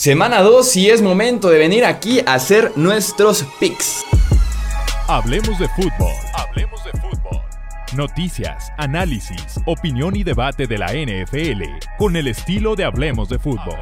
Semana 2 y es momento de venir aquí a hacer nuestros picks. Hablemos de fútbol. Hablemos de fútbol. Noticias, análisis, opinión y debate de la NFL con el estilo de Hablemos de fútbol.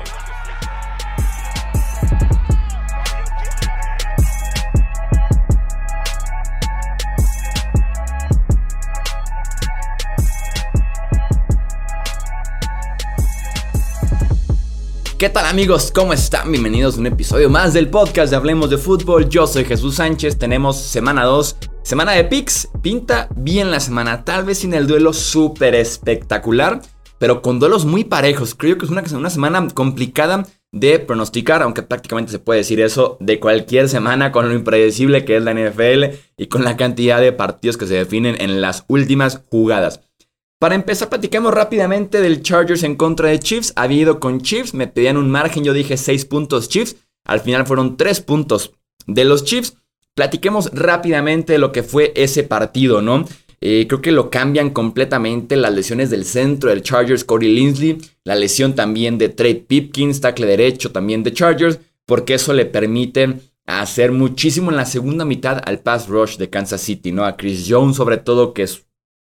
¿Qué tal amigos? ¿Cómo están? Bienvenidos a un episodio más del podcast de Hablemos de Fútbol. Yo soy Jesús Sánchez, tenemos semana 2, semana de picks. Pinta bien la semana, tal vez sin el duelo súper espectacular, pero con duelos muy parejos. Creo que es una, una semana complicada de pronosticar, aunque prácticamente se puede decir eso de cualquier semana con lo impredecible que es la NFL y con la cantidad de partidos que se definen en las últimas jugadas. Para empezar, platicamos rápidamente del Chargers en contra de Chiefs. Había ido con Chiefs, me pedían un margen, yo dije 6 puntos Chiefs. Al final fueron 3 puntos de los Chiefs. Platiquemos rápidamente de lo que fue ese partido, ¿no? Eh, creo que lo cambian completamente las lesiones del centro del Chargers, Corey Linsley, la lesión también de Trey Pipkins, tackle derecho también de Chargers, porque eso le permite hacer muchísimo en la segunda mitad al pass rush de Kansas City, ¿no? A Chris Jones sobre todo, que es,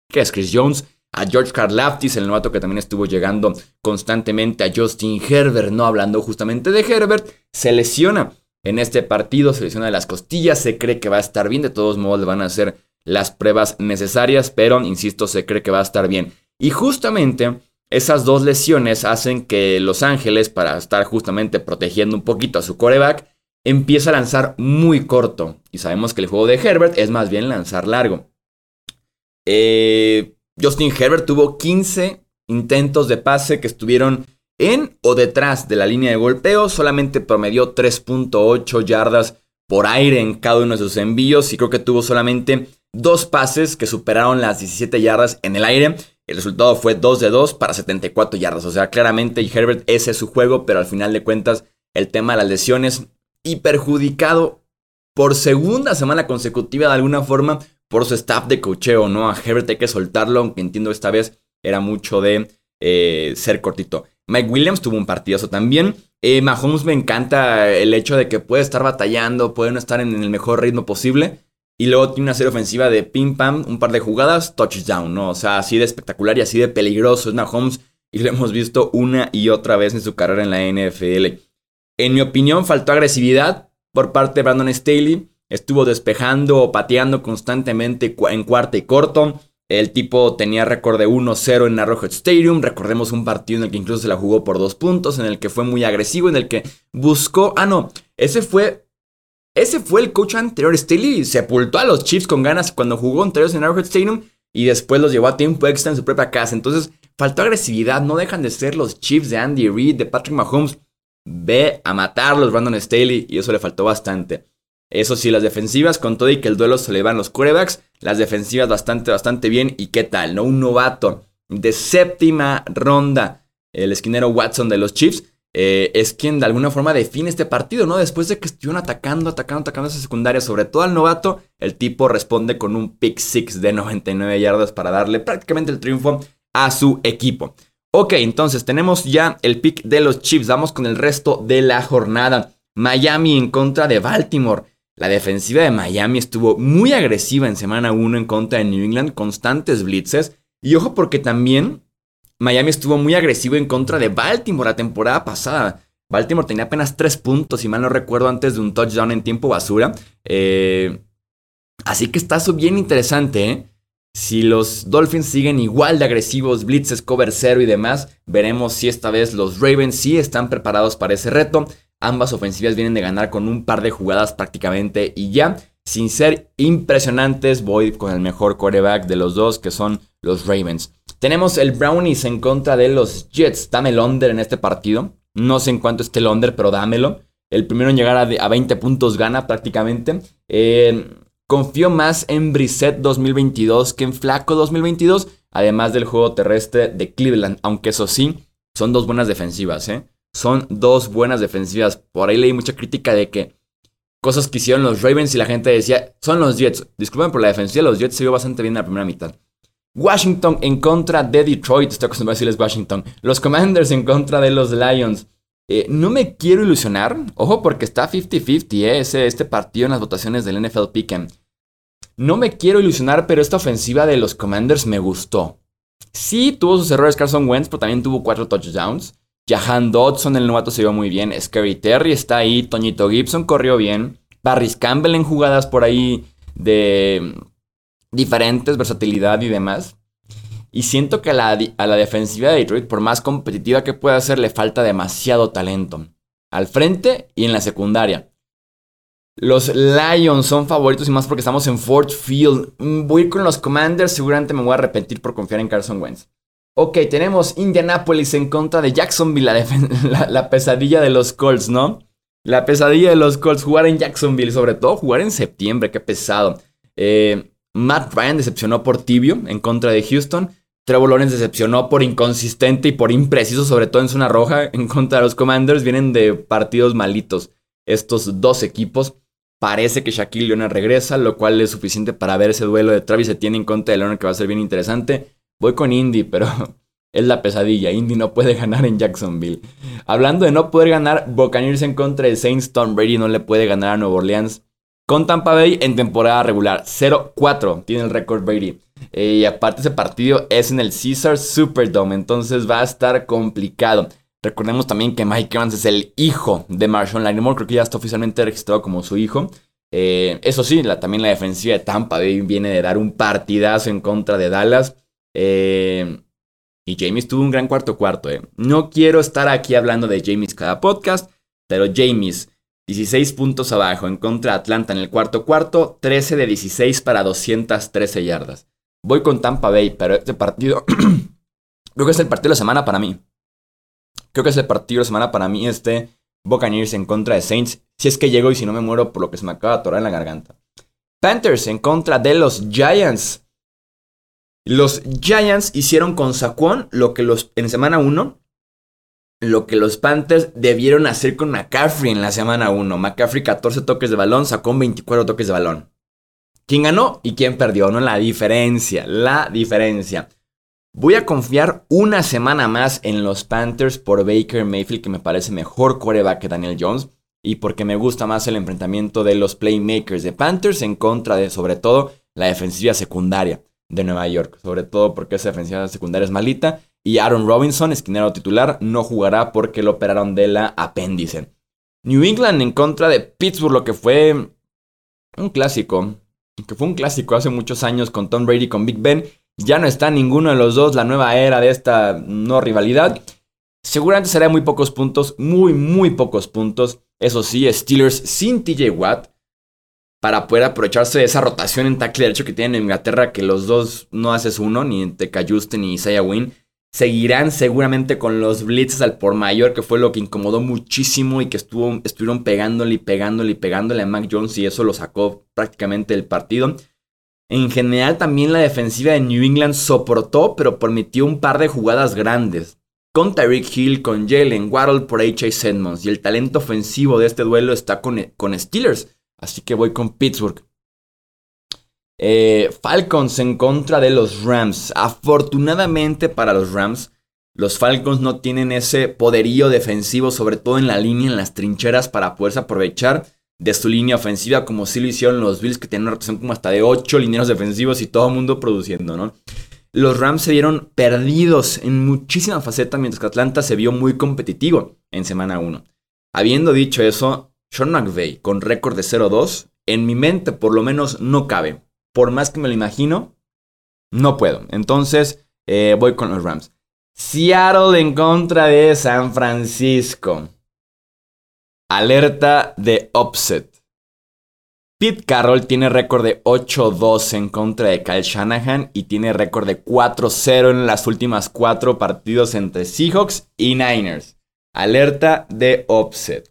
que es Chris Jones, a George Karlaftis, el novato que también estuvo llegando constantemente, a Justin Herbert, no hablando justamente de Herbert, se lesiona en este partido, se lesiona de las costillas, se cree que va a estar bien, de todos modos le van a hacer las pruebas necesarias, pero insisto, se cree que va a estar bien. Y justamente esas dos lesiones hacen que Los Ángeles, para estar justamente protegiendo un poquito a su coreback, empiece a lanzar muy corto. Y sabemos que el juego de Herbert es más bien lanzar largo. Eh, Justin Herbert tuvo 15 intentos de pase que estuvieron en o detrás de la línea de golpeo, solamente promedió 3.8 yardas por aire en cada uno de sus envíos y creo que tuvo solamente dos pases que superaron las 17 yardas en el aire. El resultado fue 2 de 2 para 74 yardas. O sea, claramente Herbert ese es su juego, pero al final de cuentas el tema de las lesiones y perjudicado por segunda semana consecutiva de alguna forma por su staff de cocheo, ¿no? A Herbert hay que soltarlo, aunque entiendo esta vez era mucho de eh, ser cortito. Mike Williams tuvo un partidazo también. Eh, Mahomes me encanta el hecho de que puede estar batallando, puede no estar en el mejor ritmo posible. Y luego tiene una serie ofensiva de pim pam, un par de jugadas, touchdown, ¿no? O sea, así de espectacular y así de peligroso es Mahomes. Y lo hemos visto una y otra vez en su carrera en la NFL. En mi opinión, faltó agresividad por parte de Brandon Staley. Estuvo despejando o pateando constantemente en cuarta y corto. El tipo tenía récord de 1-0 en Arrowhead Stadium. Recordemos un partido en el que incluso se la jugó por dos puntos, en el que fue muy agresivo, en el que buscó. Ah, no, ese fue. Ese fue el coach anterior. Staley sepultó a los Chiefs con ganas cuando jugó anteriores en Arrowhead Stadium y después los llevó a tiempo extra en su propia casa. Entonces, faltó agresividad. No dejan de ser los Chiefs de Andy Reid, de Patrick Mahomes. Ve a matarlos, Brandon Staley, y eso le faltó bastante. Eso sí, las defensivas, con todo y que el duelo se le van los quarterbacks, las defensivas bastante, bastante bien. ¿Y qué tal? ¿No? Un novato de séptima ronda, el esquinero Watson de los Chiefs, eh, es quien de alguna forma define este partido, ¿no? Después de que estuvieron atacando, atacando, atacando esa secundaria, sobre todo al novato, el tipo responde con un pick six de 99 yardas para darle prácticamente el triunfo a su equipo. Ok, entonces tenemos ya el pick de los Chiefs. Vamos con el resto de la jornada. Miami en contra de Baltimore. La defensiva de Miami estuvo muy agresiva en semana 1 en contra de New England, constantes blitzes. Y ojo porque también Miami estuvo muy agresivo en contra de Baltimore la temporada pasada. Baltimore tenía apenas 3 puntos, si mal no recuerdo, antes de un touchdown en tiempo basura. Eh, así que está bien interesante, ¿eh? Si los Dolphins siguen igual de agresivos, blitzes, cover cero y demás, veremos si esta vez los Ravens sí están preparados para ese reto. Ambas ofensivas vienen de ganar con un par de jugadas prácticamente y ya. Sin ser impresionantes, voy con el mejor quarterback de los dos, que son los Ravens. Tenemos el Brownies en contra de los Jets. Dame el under en este partido. No sé en cuánto esté el under, pero dámelo. El primero en llegar a, 20 puntos gana prácticamente. Eh, confío más en Brissett 2022 que en Flaco 2022. Además del juego terrestre de Cleveland. Aunque eso sí, son dos buenas defensivas, ¿eh? Son dos buenas defensivas. Por ahí leí mucha crítica de que cosas que hicieron los Ravens y la gente decía, son los Jets. Disculpen por la defensiva, los Jets se vio bastante bien en la primera mitad. Washington en contra de Detroit, estoy acostumbrado a decirles Washington. Los Commanders en contra de los Lions. Eh, no me quiero ilusionar, ojo porque está 50-50 eh, este partido en las votaciones del NFL Pick'em. No me quiero ilusionar, pero esta ofensiva de los Commanders me gustó. Sí, tuvo sus errores Carson Wentz, pero también tuvo cuatro touchdowns. Jahan Dodson, el novato, se vio muy bien. Scary Terry está ahí. Toñito Gibson corrió bien. Barris Campbell en jugadas por ahí de diferentes, versatilidad y demás. Y siento que a la, a la defensiva de Detroit, por más competitiva que pueda ser, le falta demasiado talento. Al frente y en la secundaria. Los Lions son favoritos y más porque estamos en Ford Field. Mm, voy con los Commanders, seguramente me voy a arrepentir por confiar en Carson Wentz. Ok, tenemos Indianapolis en contra de Jacksonville, la, pesadilla de los Colts, ¿no? La pesadilla de los Colts, jugar en Jacksonville, sobre todo jugar en septiembre, qué pesado. Eh, Matt Ryan decepcionó por tibio en contra de Houston. Trevor Lawrence decepcionó por inconsistente y por impreciso, sobre todo en zona roja, en contra de los Commanders. Vienen de partidos malitos estos dos equipos. Parece que Shaquille Leonard regresa, lo cual es suficiente para ver ese duelo de Travis tiene en contra de Leonard que va a ser bien interesante. Voy con Indy, pero es la pesadilla. Indy no puede ganar en Jacksonville. Hablando de no poder ganar, Buccaneers en contra de Saints, Tom Brady no le puede ganar a Nueva Orleans. Con Tampa Bay en temporada regular, 0-4 tiene el récord Brady. Eh, y aparte ese partido es en el Caesar Superdome, entonces va a estar complicado. Recordemos también que Mike Evans es el hijo de Marshall Lattimore, creo que ya está oficialmente registrado como su hijo. Eh, eso sí, también la defensiva de Tampa Bay viene de dar un partidazo en contra de Dallas. Eh, y James tuvo un gran cuarto cuarto. No quiero estar aquí hablando de James cada podcast, pero James 16 puntos abajo en contra de Atlanta en el cuarto cuarto, 13 de 16 para 213 yardas. Voy con Tampa Bay, pero este partido creo que es el partido de la semana para mí. Creo que es el partido de la semana para mí este Buccaneers en contra de Saints, si es que llego y si no me muero por lo que se me acaba de atorar en la garganta. Panthers en contra de los Giants. Los Giants hicieron con Saquon lo que los en semana 1 lo que los Panthers debieron hacer con McCaffrey en la semana 1. McCaffrey 14 toques de balón, sacó 24 toques de balón. ¿Quién ganó y quién perdió? No la diferencia, la diferencia. Voy a confiar una semana más en los Panthers por Baker Mayfield, que me parece mejor coreback que Daniel Jones, y porque me gusta más el enfrentamiento de los playmakers de Panthers en contra de, sobre todo, la defensiva secundaria de Nueva York. Sobre todo porque esa defensiva secundaria es malita y Aaron Robinson, esquinero titular, no jugará porque lo operaron de la apéndice. New England en contra de Pittsburgh, lo que fue un clásico. Que fue un clásico hace muchos años con Tom Brady con Big Ben. Ya no está ninguno de los dos, la nueva era de esta no rivalidad. Seguramente será muy pocos puntos, muy, muy pocos puntos. Eso sí, Steelers sin TJ Watt. Para poder aprovecharse de esa rotación en tackle derecho que tienen en Inglaterra, que los dos no haces uno, ni Teca ni Isaiah Wynn. Seguirán seguramente con los blitzes al por mayor, que fue lo que incomodó muchísimo y que estuvo, estuvieron pegándole y pegándole y pegándole a Mac Jones y eso lo sacó prácticamente del partido. En general también la defensiva de New England soportó, pero permitió un par de jugadas grandes. Con Tyreek Hill, con Jalen Waddle por H.A. Edmonds. Y el talento ofensivo de este duelo está con, con Steelers. Así que voy con Pittsburgh. Eh, Falcons en contra de los Rams. Afortunadamente para los Rams, los Falcons no tienen ese poderío defensivo, sobre todo en la línea, en las trincheras, para poderse aprovechar de su línea ofensiva, como sí lo hicieron los Bills, que tienen una rotación como hasta de 8 lineros defensivos y todo el mundo produciendo, ¿no? Los Rams se vieron perdidos en muchísimas facetas, mientras que Atlanta se vio muy competitivo en semana 1. Habiendo dicho eso, Sean McVay, con récord de 0-2, en mi mente por lo menos no cabe por más que me lo imagino, no puedo. Entonces, eh, voy con los Rams. Seattle en contra de San Francisco. Alerta de upset. Pete Carroll tiene récord de 8-2 en contra de Kyle Shanahan y tiene récord de 4-0 en las últimas cuatro partidos entre Seahawks y Niners. Alerta de upset.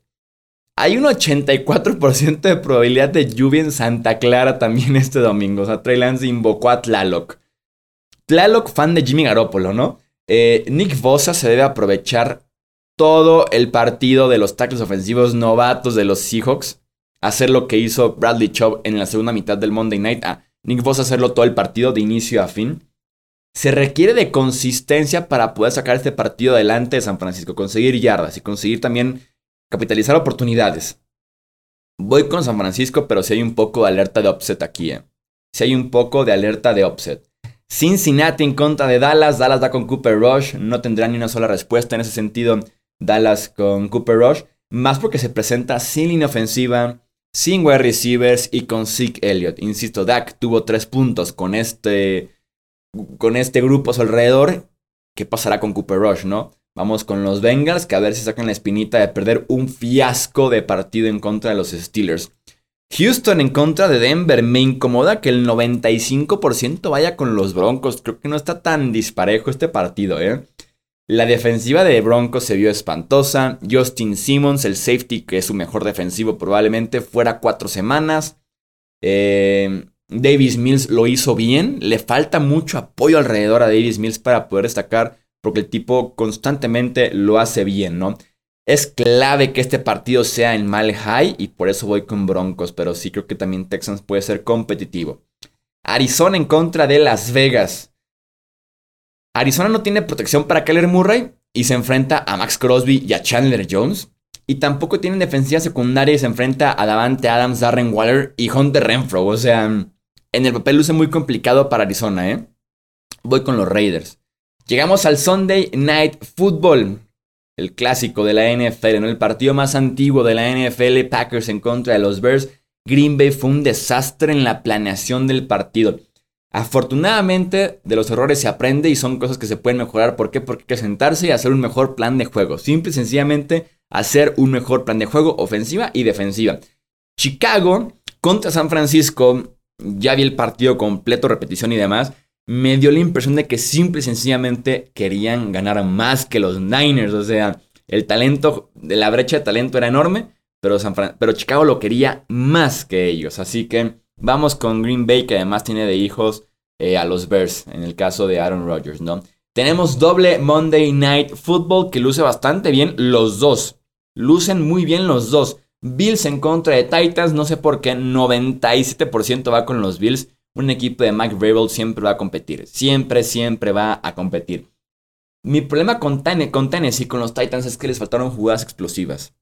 Hay un 84% de probabilidad de lluvia en Santa Clara también este domingo. O sea, Trey Lance invocó a Tlaloc. Tlaloc, fan de Jimmy Garoppolo, ¿no? Eh, Nick Bosa se debe aprovechar todo el partido de los tackles ofensivos novatos de los Seahawks. Hacer lo que hizo Bradley Chubb en la segunda mitad del Monday Night. Ah, Nick Bosa hacerlo todo el partido de inicio a fin. se requiere de consistencia para poder sacar este partido adelante de San Francisco, conseguir yardas y conseguir también capitalizar oportunidades. Voy con San Francisco, pero si hay un poco de alerta de upset aquí. ¿eh? Si hay un poco de alerta de upset. Cincinnati en contra de Dallas. Dallas da con Cooper Rush. No tendrá ni una sola respuesta en ese sentido. Dallas con Cooper Rush. Más porque se presenta sin línea ofensiva, sin wide receivers y con Zeke Elliott. Insisto, Dak tuvo tres puntos con este, con este grupo a su alrededor. ¿Qué pasará con Cooper Rush, no? Vamos con los Bengals, que a ver si sacan la espinita de perder un fiasco de partido en contra de los Steelers. Houston en contra de Denver. Me incomoda que el 95% vaya con los Broncos. Creo que no está tan disparejo este partido, ¿eh? La defensiva de Broncos se vio espantosa. Justin Simmons, el safety, que es su mejor defensivo probablemente, fuera cuatro semanas. Eh, Davis Mills lo hizo bien. Le falta mucho apoyo alrededor a Davis Mills para poder destacar, porque el tipo constantemente lo hace bien, ¿no? Es clave que este partido sea en mal high y por eso voy con Broncos, pero sí creo que también Texans puede ser competitivo. Arizona en contra de Las Vegas. Arizona no tiene protección para Keller Murray y se enfrenta a Max Crosby y a Chandler Jones. Y tampoco tienen defensiva secundaria y se enfrenta a Davante Adams, Darren Waller y Hunter Renfro. O sea, en el papel luce muy complicado para Arizona, ¿eh? Voy con los Raiders. Llegamos al Sunday Night Football, el clásico de la NFL, el partido más antiguo de la NFL, Packers en contra de los Bears. Green Bay fue un desastre en la planeación del partido. Afortunadamente, de los errores se aprende y son cosas que se pueden mejorar. ¿Por qué? Porque hay que sentarse y hacer un mejor plan de juego. Simple y sencillamente hacer un mejor plan de juego ofensiva y defensiva. Chicago contra San Francisco, ya vi el partido completo, repetición y demás. Me dio la impresión de que simple y sencillamente querían ganar más que los Niners. O sea, el talento, la brecha de talento era enorme, pero, pero Chicago lo quería más que ellos. Así que Vamos con Green Bay, que además tiene de hijos eh, a los Bears, en el caso de Aaron Rodgers, ¿no? Tenemos doble Monday Night Football que luce bastante bien los dos. Lucen muy bien los dos. Bills en contra de Titans, no sé por qué, 97% va con los Bills. Un equipo de Mike Vrabel siempre va a competir. Siempre, siempre va a competir. Mi problema con, con Tennessee con los Titans es que les faltaron jugadas explosivas.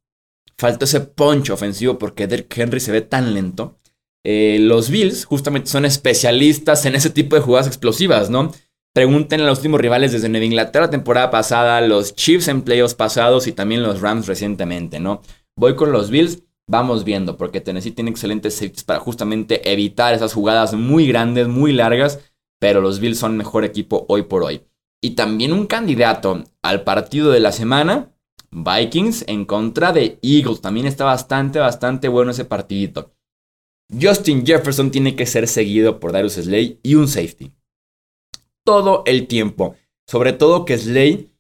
Faltó ese punch ofensivo porque Derrick Henry se ve tan lento. Eh, los Bills justamente son especialistas en ese tipo de jugadas explosivas, ¿no? Pregunten a los últimos rivales desde Nueva Inglaterra la temporada pasada, los Chiefs en playoffs pasados y también los Rams recientemente, ¿no? Voy con los Bills, vamos viendo, porque Tennessee tiene excelentes safeties para justamente evitar esas jugadas muy grandes, muy largas, pero los Bills son mejor equipo hoy por hoy. Y también un candidato al partido de la semana, Vikings en contra de Eagles. También está bastante, bastante bueno ese partidito. Justin Jefferson tiene que ser seguido por Darius Slay y un safety. Todo el tiempo. Sobre todo que Slay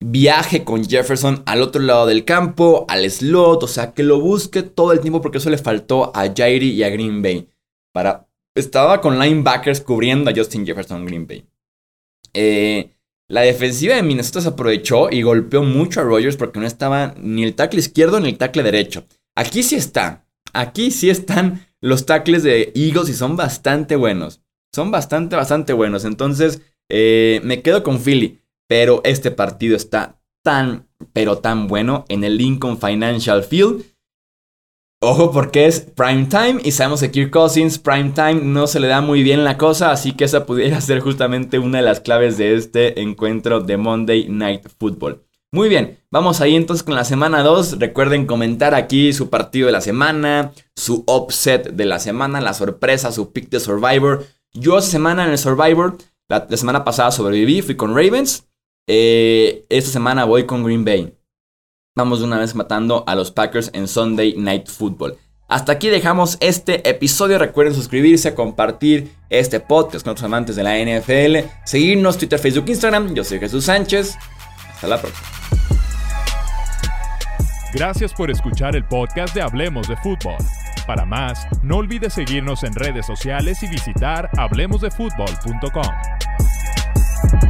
viaje con Jefferson al otro lado del campo, al slot, o sea, que lo busque todo el tiempo porque eso le faltó a Jairi y a Green Bay. Para, estaba con linebackers cubriendo a Justin Jefferson Green Bay. Eh, la defensiva de Minnesota se aprovechó y golpeó mucho a Rogers porque no estaba ni el tackle izquierdo ni el tackle derecho. Aquí sí está. Aquí sí están los tackles de Eagles y son bastante buenos. Son bastante, bastante buenos. Entonces, eh, me quedo con Philly. Pero este partido está tan, pero tan bueno en el Lincoln Financial Field. Ojo porque es prime time y sabemos que Kirk Cousins prime time no se le da muy bien la cosa, así que esa pudiera ser justamente una de las claves de este encuentro de Monday Night Football. Muy bien, vamos ahí entonces con la semana 2. Recuerden comentar aquí su partido de la semana, su upset de la semana, la sorpresa, su pick de Survivor. Yo esta semana en el Survivor, la, semana pasada sobreviví, fui con Ravens. Eh, esta semana voy con Green Bay. Vamos de una vez matando a los Packers en Sunday Night Football. Hasta aquí dejamos este episodio. Recuerden suscribirse, compartir este podcast con otros amantes de la NFL, seguirnos Twitter, Facebook, Instagram. Yo soy Jesús Sánchez. Hasta la próxima. Gracias por escuchar el podcast de Hablemos de Fútbol. Para más, no olvides seguirnos en redes sociales y visitar hablemosdefutbol.com.